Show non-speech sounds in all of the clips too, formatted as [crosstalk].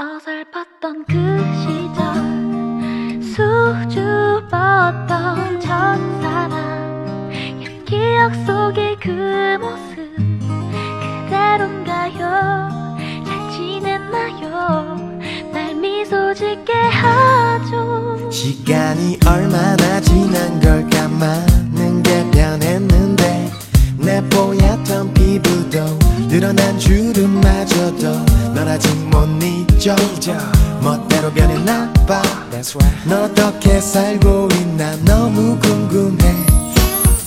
어설펐던 그 시절 수줍었던 첫사랑. 옛 기억 속의 그 모습 그대로인가요? 잘 지냈나요? 날 미소 짓게 하죠. 시간이 얼마나 지난 걸까 많은 게 변했는데 내 뽀얗던 피부도 늘어난 주름마저도 널 아직 못 잊어. 멋대로 변했나 봐. 넌 어떻게 살고 있나 너무 궁금해.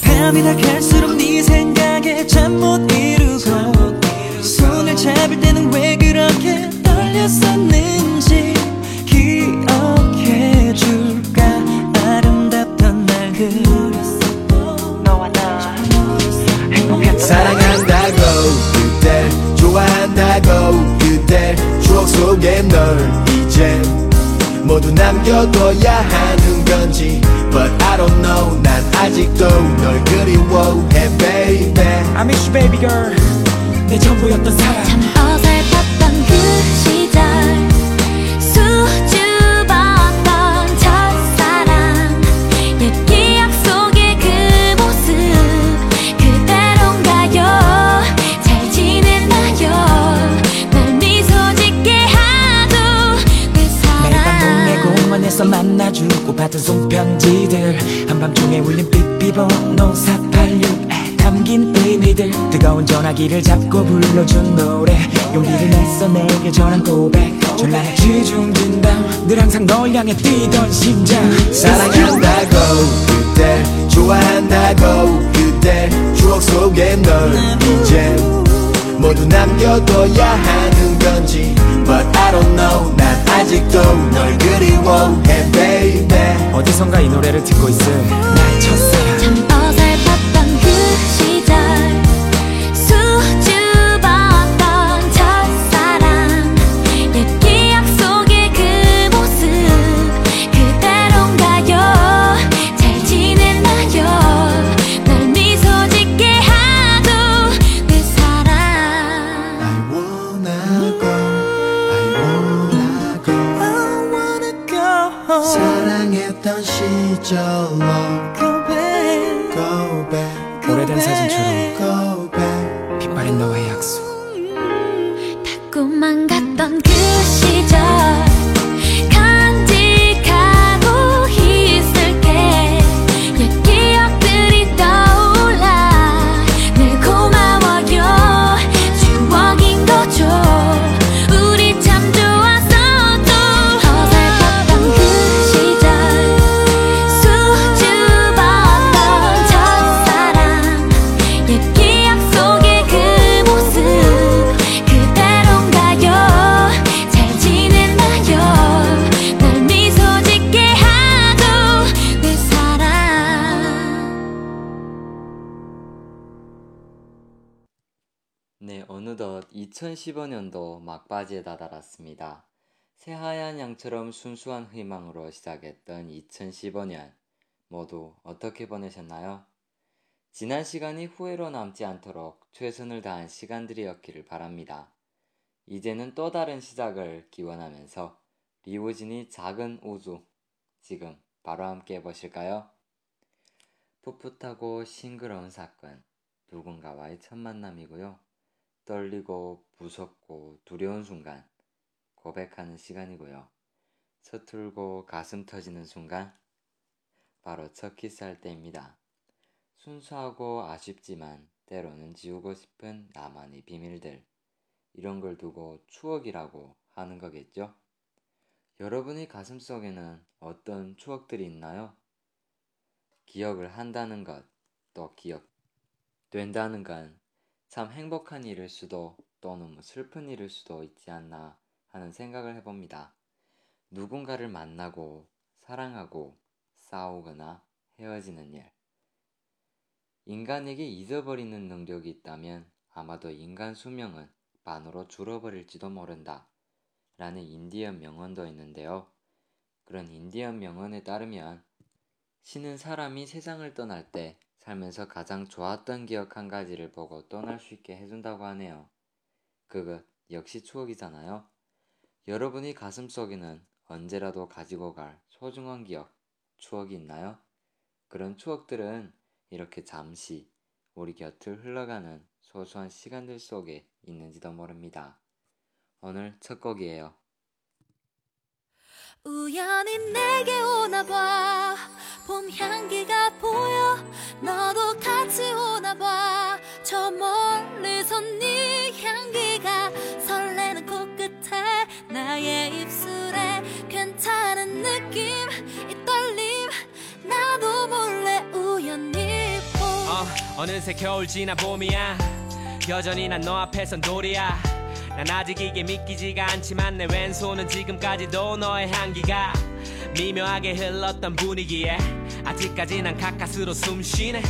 밤이 다 갈수록 네 생각에 잠 못 이루고 손을 잡을 때는 왜 그렇게 떨렸었는지 기억해 줄까? 아름답던 날들 너와 나. 행복했던 그댈 좋아한다고 그댈 추억 속에 널 이제 모두 남겨둬야 하는 건지. But I don't know 난 아직도 널 그리워해 baby. I miss you baby girl. 내 전부였던 사람 주고 받은 손편지들 한밤중에 울린 삐삐번호 486에 담긴 의미들 뜨거운 전화기를 잡고 불러준 노래. 용기를 내서 내게 전한 고백. 전란의 지중진담 늘 항상 널 향해 뛰던 심장. 사랑한다고 그댈 좋아한다고 그댈 추억 속에 널 이제 모두 남겨둬야 하는 건지. But I don't know 난 아직도 널 그리워해 baby. 어디선가 이 노래를 듣고 있을 나의 첫사랑 사랑했던 시절로 Go back. Go back 오래된 사진처럼 Go back. 빛바랜 너와의 약속. 자꾸만 갔던 그 시절 네, 어느덧 2015년도 막바지에 다다랐습니다. 새하얀 양처럼 순수한 희망으로 시작했던 2015년 모두 어떻게 보내셨나요? 지난 시간이 후회로 남지 않도록 최선을 다한 시간들이었기를 바랍니다. 이제는 또 다른 시작을 기원하면서 리우진이 작은 우주 지금 바로 함께 해보실까요? 풋풋하고 싱그러운 사건 누군가와의 첫 만남이고요. 떨리고 무섭고 두려운 순간 고백하는 시간이고요. 서툴고 가슴 터지는 순간 바로 첫 키스할 때입니다. 순수하고 아쉽지만 때로는 지우고 싶은 나만의 비밀들 이런 걸 두고 추억이라고 하는 거겠죠? 여러분의 가슴 속에는 어떤 추억들이 있나요? 기억을 한다는 것, 또 기억 된다는 건 참 행복한 일일 수도 또 너무 슬픈 일일 수도 있지 않나 하는 생각을 해봅니다. 누군가를 만나고 사랑하고 싸우거나 헤어지는 일. 인간에게 잊어버리는 능력이 있다면 아마도 인간 수명은 반으로 줄어버릴지도 모른다. 라는 인디언 명언도 있는데요. 그런 인디언 명언에 따르면 신은 사람이 세상을 떠날 때 살면서 가장 좋았던 기억 한 가지를 보고 떠날 수 있게 해준다고 하네요. 그것 역시 추억이잖아요. 여러분이 가슴속에는 언제라도 가지고 갈 소중한 기억, 추억이 있나요? 그런 추억들은 이렇게 잠시 우리 곁을 흘러가는 소소한 시간들 속에 있는지도 모릅니다. 오늘 첫 곡이에요. 우연히 내게 오나 봐. 봄 향기가 보여. 너도 같이 오나 봐. 저 멀리서 네 향기가 설레는 코끝에 나의 입술에 괜찮은 느낌 이 떨림. 나도 몰래 우연히 봄. 어, 어느새 겨울 지나 봄이야. 여전히 난 너 앞에선 돌이야 난 아직 이게 믿기지가 않지만 내 왼손은 지금까지도 너의 향기가 미묘하게 흘렀던 분위기에 아직까지 난 가까스로 숨쉬네.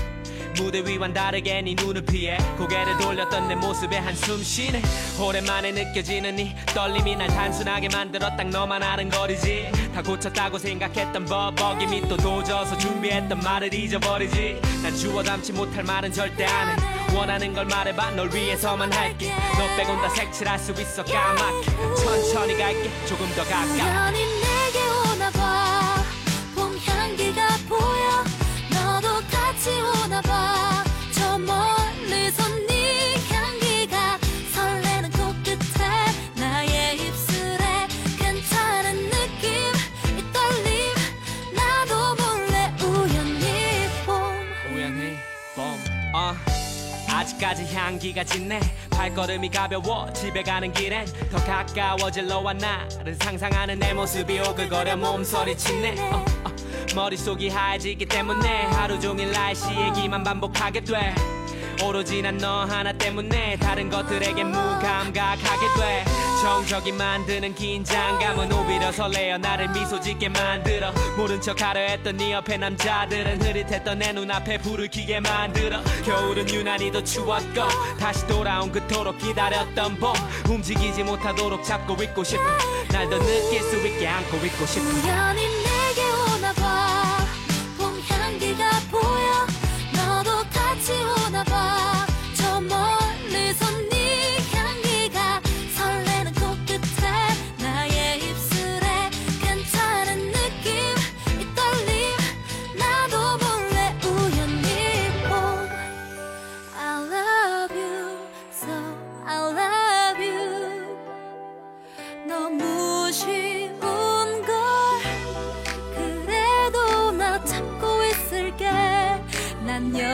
무대 위와는 다르게 네 눈을 피해 고개를 돌렸던 내 모습에 한숨 쉬네. 오랜만에 느껴지는 이 떨림이 날 단순하게 만들어 딱 너만 아는 거리지. 다 고쳤다고 생각했던 버벅임이 또 도져서 준비했던 말을 잊어버리지. 난 주워 담지 못할 말은 절대 안해 원하는 걸 말해봐. 널 위해서만 할게. 너 빼곤 다 색칠할 수 있어 까맣게. 천천히 갈게. 조금 더 내게 아직까지 향기가 짙네 발걸음이 가벼워 집에 가는 길엔 더 가까워질 너와 나를 상상하는 내 모습이 오글거려 몸서리 치네 어, 어. 머릿속이 하얘지기 때문에 하루 종일 날씨 얘기만 반복하게 돼 오로지 난 너 하나 때문에 다른 것들에게 무감각하게 돼. 정적이 만드는 긴장감은 오히려 설레어 나를 미소 짓게 만들어. 모른 척 하려 했던 네 옆에 남자들은 흐릿했던 내 눈앞에 불을 켜게 만들어. 겨울은 유난히 더 추웠고 다시 돌아온 그토록 기다렸던 봄. 움직이지 못하도록 잡고 있고 싶어. 날 더 느낄 수 있게 안고 있고 싶어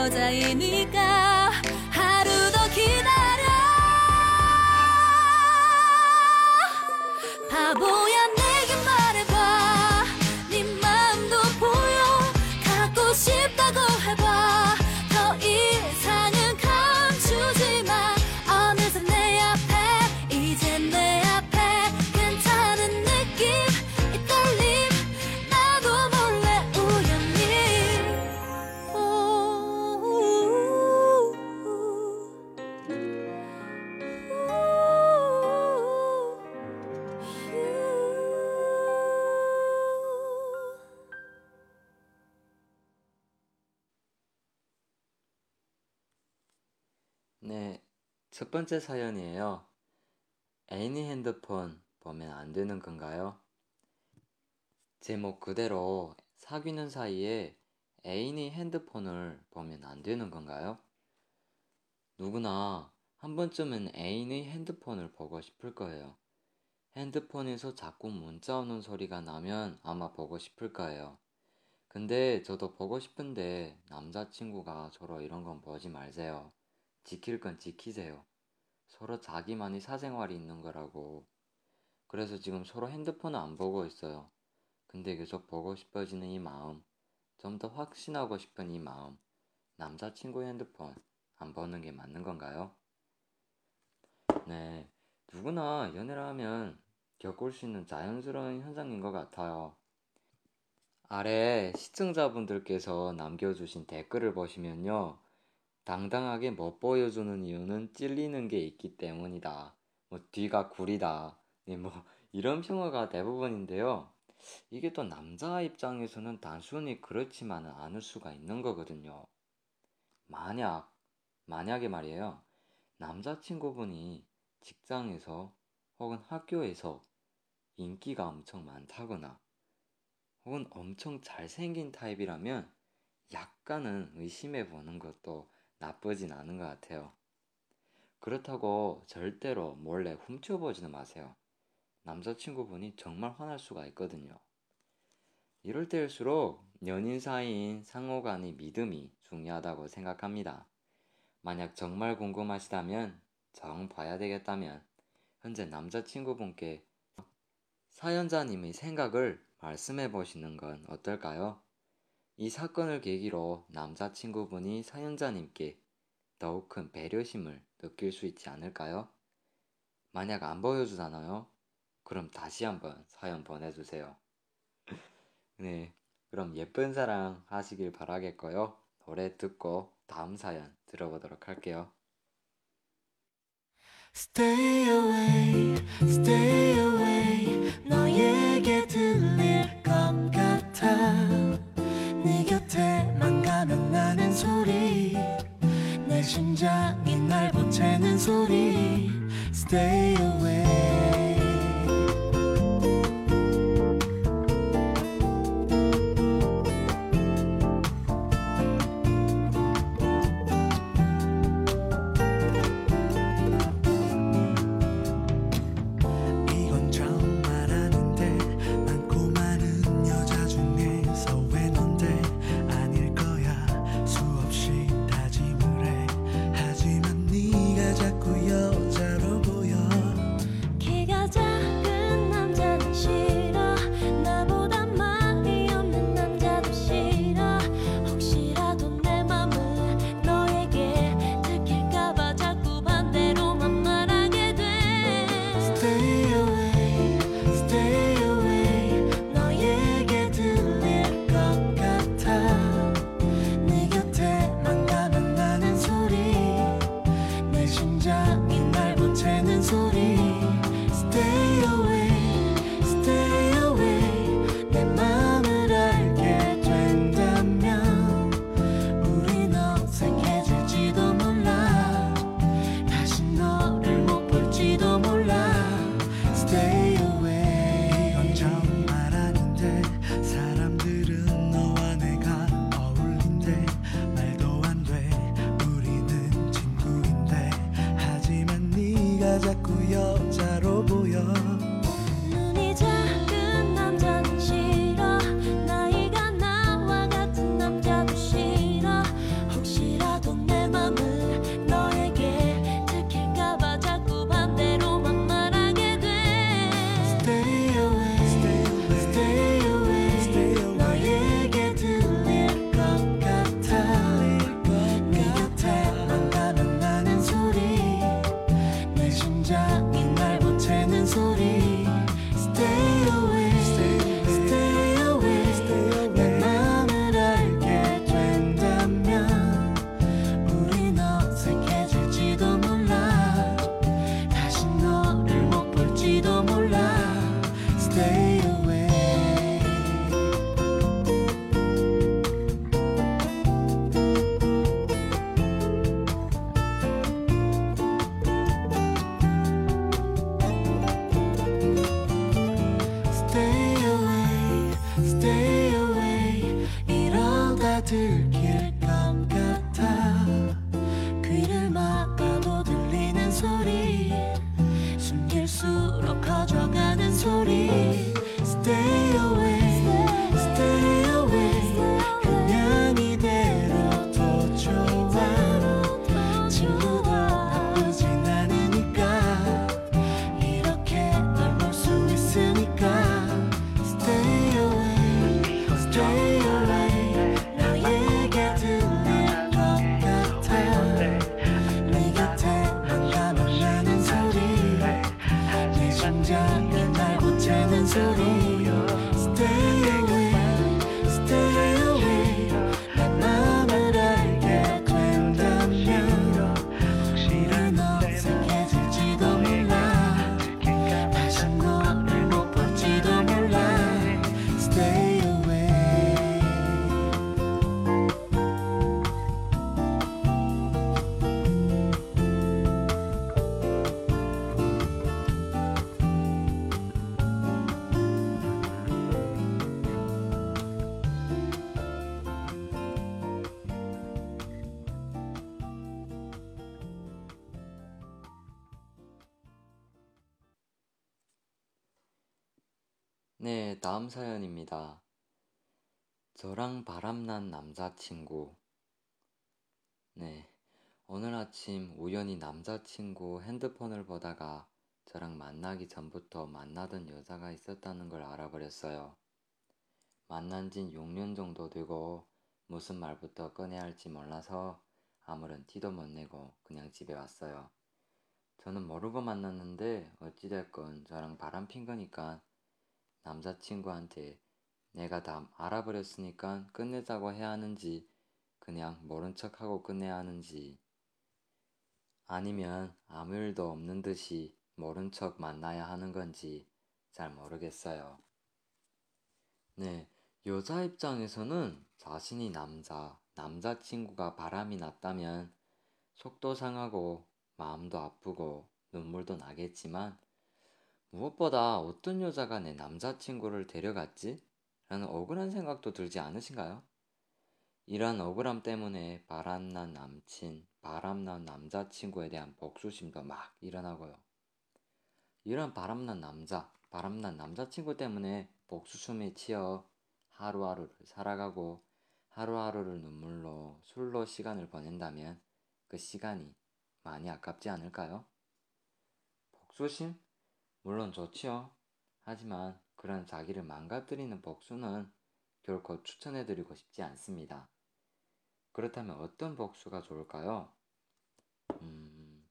난 여자 네, 첫 번째 사연이에요. 애인이 핸드폰 보면 안 되는 건가요? 제목 그대로 사귀는 사이에 애인이 핸드폰을 보면 안 되는 건가요? 누구나 한 번쯤은 애인의 핸드폰을 보고 싶을 거예요. 핸드폰에서 자꾸 문자 오는 소리가 나면 아마 보고 싶을 거예요. 근데 저도 보고 싶은데 남자친구가 저로 이런 건 보지 말세요. 지킬 건 지키세요. 서로 자기만의 사생활이 있는 거라고. 그래서 지금 서로 핸드폰을 안 보고 있어요. 근데 계속 보고 싶어지는 이 마음, 좀 더 확신하고 싶은 이 마음, 남자친구 핸드폰 안 보는 게 맞는 건가요? 네, 누구나 연애를 하면 겪을 수 있는 자연스러운 현상인 것 같아요. 아래 시청자분들께서 남겨주신 댓글을 보시면요. 당당하게 못 보여주는 이유는 찔리는 게 있기 때문이다. 뭐 뒤가 구리다. 네, 뭐 [laughs] 이런 평화가 대부분인데요. 이게 또 남자 입장에서는 단순히 그렇지만은 않을 수가 있는 거거든요. 만약 만약에 말이에요. 남자친구분이 직장에서 혹은 학교에서 인기가 엄청 많다거나 혹은 엄청 잘생긴 타입이라면 약간은 의심해 보는 것도 나쁘진 않은 것 같아요. 그렇다고 절대로 몰래 훔쳐보지는 마세요. 남자친구분이 정말 화날 수가 있거든요. 이럴 때일수록 연인 사이인 상호 간의 믿음이 중요하다고 생각합니다. 만약 정말 궁금하시다면, 정 봐야 되겠다면, 현재 남자친구분께 사연자님의 생각을 말씀해 보시는 건 어떨까요? 이 사건을 계기로 남자친구분이 사연자님께 더욱 큰 배려심을 느낄 수 있지 않을까요? 만약 안 보여주잖아요? 그럼 다시 한번 사연 보내주세요. [laughs] 네, 그럼 예쁜 사랑 하시길 바라겠고요. 노래 듣고 다음 사연 들어보도록 할게요. Stay away, stay away, 너에게 들 심장이 날 보채는 소리. Stay away. 음 사연입니다. 저랑 바람난 남자친구. 네, 오늘 아침 우연히 남자친구 핸드폰을 보다가 저랑 만나기 전부터 만나던 여자가 있었다는 걸 알아버렸어요. 만난 진 6년 정도 되고 무슨 말부터 꺼내야 할지 몰라서 아무런 티도 못 내고 그냥 집에 왔어요. 저는 모르고 만났는데 어찌됐건 저랑 바람 핀 거니까 남자친구한테 내가 다 알아버렸으니까 끝내자고 해야 하는지 그냥 모른 척하고 끝내야 하는지 아니면 아무 일도 없는 듯이 모른 척 만나야 하는 건지 잘 모르겠어요. 네, 여자 입장에서는 자신이 남자, 남자친구가 바람이 났다면 속도 상하고 마음도 아프고 눈물도 나겠지만 무엇보다 어떤 여자가 내 남자친구를 데려갔지? 라는 억울한 생각도 들지 않으신가요? 이런 억울함 때문에 바람난 남친, 바람난 남자친구에 대한 복수심도 막 일어나고요. 이런 바람난 남자, 바람난 남자친구 때문에 복수심에 치여 하루하루를 살아가고 하루하루를 눈물로 술로 시간을 보낸다면 그 시간이 많이 아깝지 않을까요? 복수심? 물론 좋지요. 하지만 그런 자기를 망가뜨리는 복수는 결코 추천해드리고 싶지 않습니다. 그렇다면 어떤 복수가 좋을까요? 음,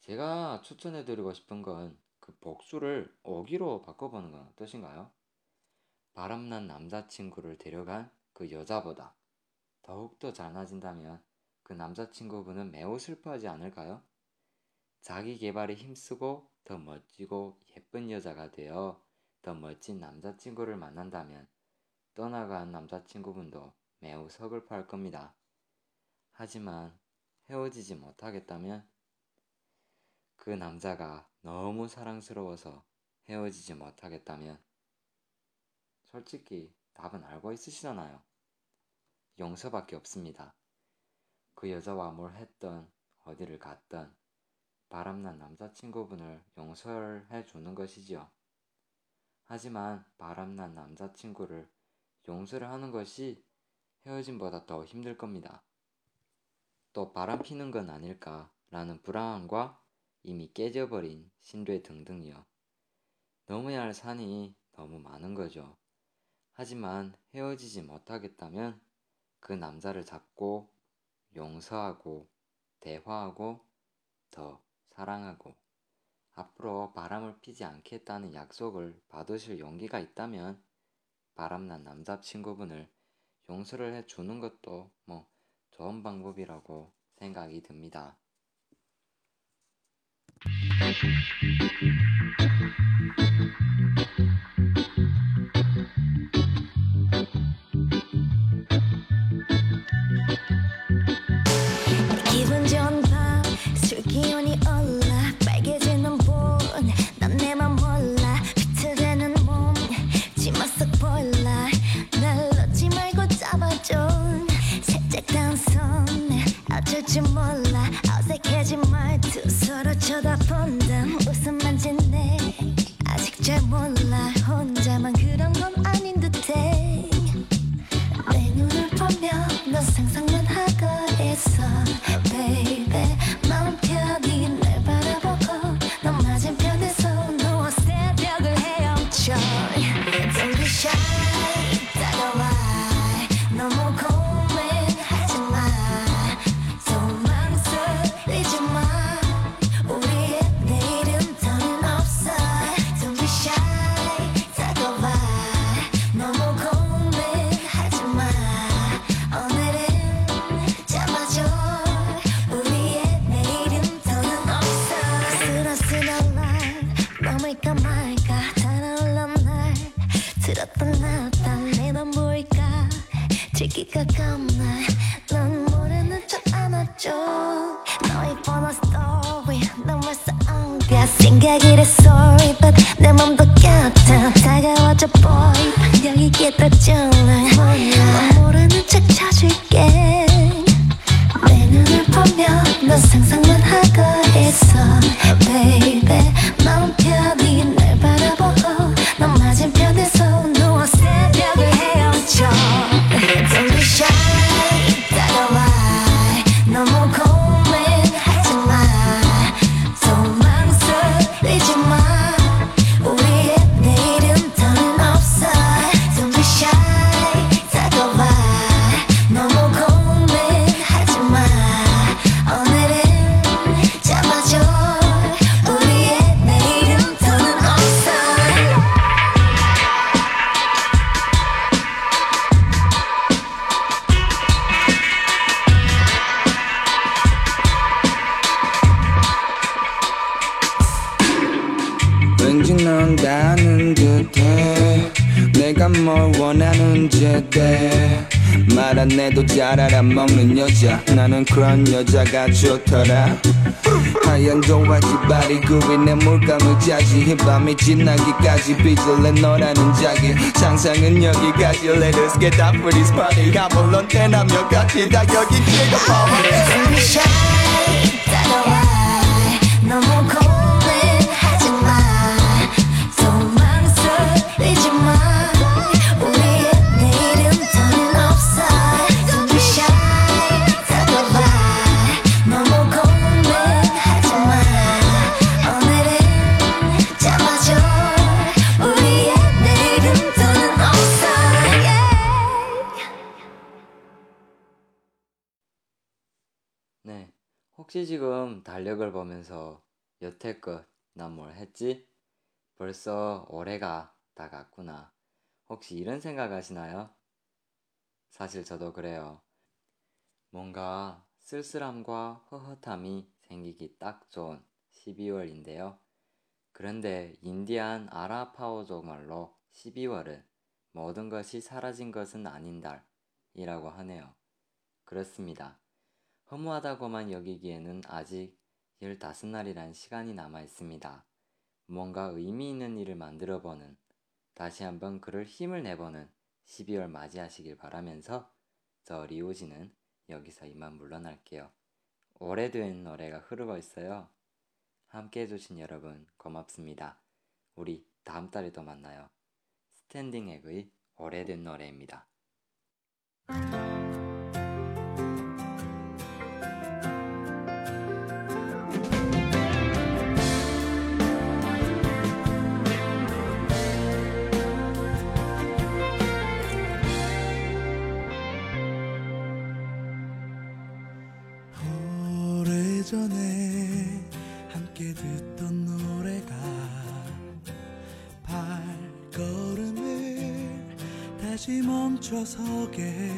제가 추천해드리고 싶은 건 그 복수를 어기로 바꿔보는 건 어떠신가요? 바람난 남자친구를 데려간 그 여자보다 더욱더 잘나진다면 그 남자친구분은 매우 슬퍼하지 않을까요? 자기 개발에 힘쓰고 더 멋지고 예쁜 여자가 되어 더 멋진 남자친구를 만난다면 떠나간 남자친구분도 매우 서글퍼할 겁니다. 하지만 헤어지지 못하겠다면 그 남자가 너무 사랑스러워서 헤어지지 못하겠다면 솔직히 답은 알고 있으시잖아요. 용서밖에 없습니다. 그 여자와 뭘 했던 어디를 갔던 바람난 남자친구분을 용서해 주는 것이지요. 하지만 바람난 남자친구를 용서를 하는 것이 헤어짐보다 더 힘들 겁니다. 또 바람 피는 건 아닐까라는 불안함과 이미 깨져버린 신뢰 등등이요. 넘어야 할 산이 너무 많은 거죠. 하지만 헤어지지 못하겠다면 그 남자를 잡고 용서하고 대화하고 더 사랑하고 앞으로 바람을 피지 않겠다는 약속을 받으실 용기가 있다면 바람난 남자친구분을 용서를 해 주는 것도 뭐 좋은 방법이라고 생각이 듭니다. 어쩔 줄 몰라 어색해진 말투 서로 쳐다본다 말까? 달아올라 날. 들었다 놨다 내맘 보일까? 들기가 겁나. 넌 모르는 척 안아줘 너의 번호 스토리 너무 쌍겨. 생각이 래 sorry but 내 맘도 곁에. 다가와줘 boy. 여기 기다려줄래 넌 모르는 척 쳐줄게. 내 눈을 보며 너 상상만 하고 있어 baby 그런 여자가 좋더라. 하얀 도화지 발이 굽이 내 물감을 짜지 이 밤이 지나기까지 빚을 내 너라는 자기. 상상은 여기까지. Let us get up for this party. 가물론 대남녀 같이 다 여기 찍어 Don't 지금 달력을 보면서 여태껏 난 뭘 했지? 벌써 올해가 다 갔구나. 혹시 이런 생각 하시나요? 사실 저도 그래요. 뭔가 쓸쓸함과 허허함이 생기기 딱 좋은 12월인데요. 그런데 인디안 아라파오족 말로 12월은 모든 것이 사라진 것은 아닌 달이라고 하네요. 그렇습니다. 허무하다고만 여기기에는 아직 15날이란 시간이 남아 있습니다. 뭔가 의미 있는 일을 만들어 보는, 다시 한번 그를 힘을 내보는 12월 맞이하시길 바라면서 저 리오지는 여기서 이만 물러날게요. 오래된 노래가 흐르고 있어요. 함께 해주신 여러분 고맙습니다. 우리 다음 달에 또 만나요. 스탠딩 액의 오래된 노래입니다. 함께 듣던 노래가 발걸음을 다시 멈춰서게.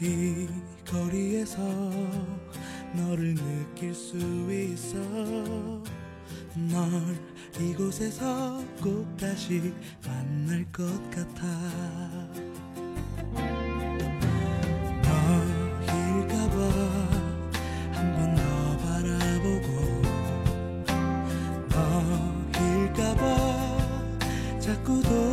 이 거리에서 너를 느낄 수 있어. 널 이곳에서 꼭 다시 만날 것 같아 자꾸